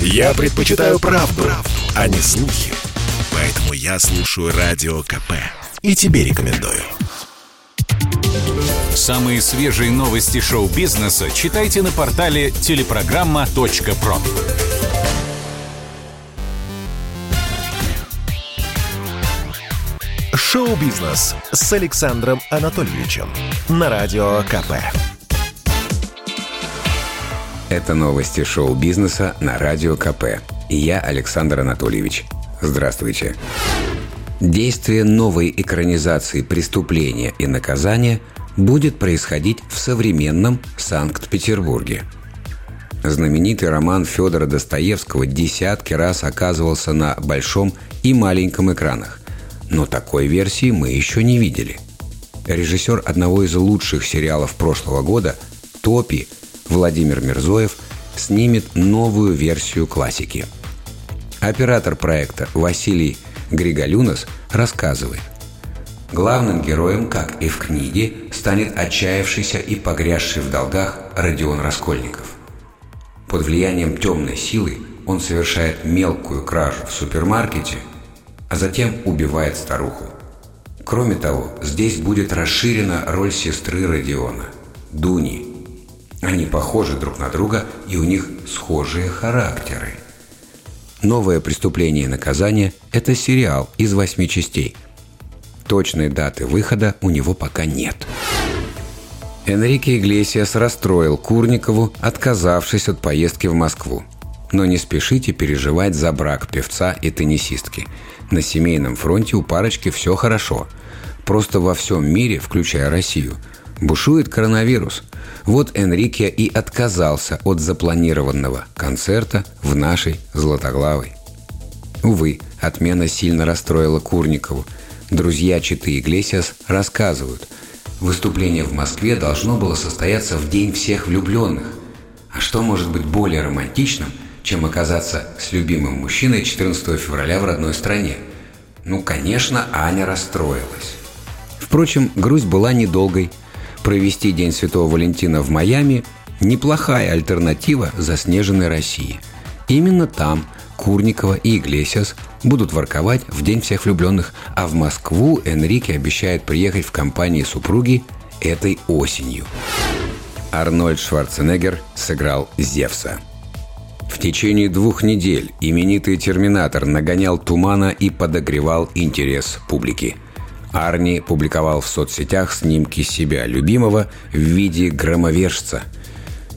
Я предпочитаю правду, правду, а не слухи. Поэтому я слушаю Радио КП. И тебе рекомендую. Самые свежие новости шоу-бизнеса читайте на портале телепрограмма.про. Шоу-бизнес с Александром Анатольевичем на Радио КП. Это новости шоу-бизнеса на Радио КП. Я Александр Анатольевич. Здравствуйте. Действие новой экранизации преступления и наказания будет происходить в современном Санкт-Петербурге. Знаменитый роман Федора Достоевского десятки раз оказывался на большом и маленьком экранах. Но такой версии мы еще не видели. Режиссер одного из лучших сериалов прошлого года «Топи» Владимир Мирзоев снимет новую версию классики. Оператор проекта Василий Григолюнос рассказывает. Главным героем, как и в книге, станет отчаявшийся и погрязший в долгах Родион Раскольников. Под влиянием темной силы он совершает мелкую кражу в супермаркете, а затем убивает старуху. Кроме того, здесь будет расширена роль сестры Родиона – Дуни. Они похожи друг на друга, и у них схожие характеры. «Новое преступление и наказание» – это сериал из восьми частей. Точной даты выхода у него пока нет. Энрике Иглесиас расстроил Курникову, отказавшись от поездки в Москву. Но не спешите переживать за брак певца и теннисистки. На семейном фронте у парочки все хорошо. Просто во всем мире, включая Россию, бушует коронавирус. Вот Энрике и отказался от запланированного концерта в нашей Златоглавой. Увы, отмена сильно расстроила Курникову. Друзья Читы Иглесиас рассказывают – Выступление в Москве должно было состояться в День всех влюбленных. А что может быть более романтичным, чем оказаться с любимым мужчиной 14 февраля в родной стране? Ну, конечно, Аня расстроилась. Впрочем, грусть была недолгой. Провести День Святого Валентина в Майами – неплохая альтернатива заснеженной России. Именно там Курникова и Иглесиас будут ворковать в День всех влюбленных, а в Москву Энрике обещает приехать в компании супруги этой осенью. Арнольд Шварценеггер сыграл Зевса. В течение двух недель именитый терминатор нагонял тумана и подогревал интерес публики. Арни публиковал в соцсетях снимки себя любимого в виде громовержца –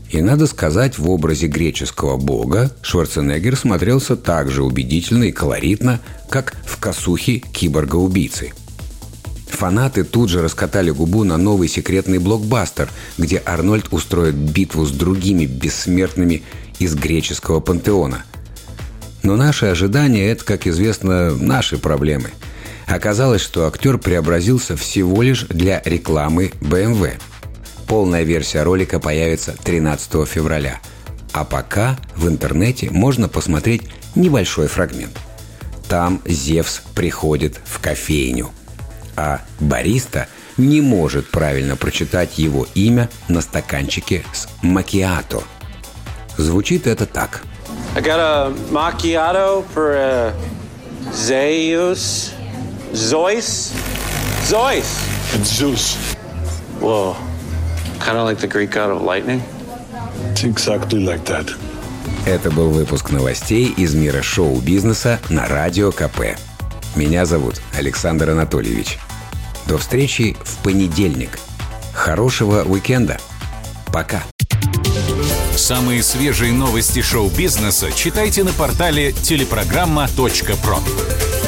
и надо сказать, в образе греческого бога Шварценеггер смотрелся так же убедительно и колоритно, как в косухе киборга-убийцы. Фанаты тут же раскатали губу на новый секретный блокбастер, где Арнольд устроит битву с другими бессмертными из греческого пантеона. Но наши ожидания – это, как известно, наши проблемы. Оказалось, что актер преобразился всего лишь для рекламы BMW – Полная версия ролика появится 13 февраля. А пока в интернете можно посмотреть небольшой фрагмент. Там Зевс приходит в кофейню, а бариста не может правильно прочитать его имя на стаканчике с макиато. Звучит это так. I got a macchiato for a Zeus. Zeus? Zeus. It's Zeus. Whoa. Kind of like the Greek god of lightning? It's exactly like that. Это был выпуск новостей из мира шоу-бизнеса на Радио КП. Меня зовут Александр Анатольевич. До встречи в понедельник. Хорошего уикенда. Пока. Самые свежие новости шоу-бизнеса читайте на портале телепрограмма.про.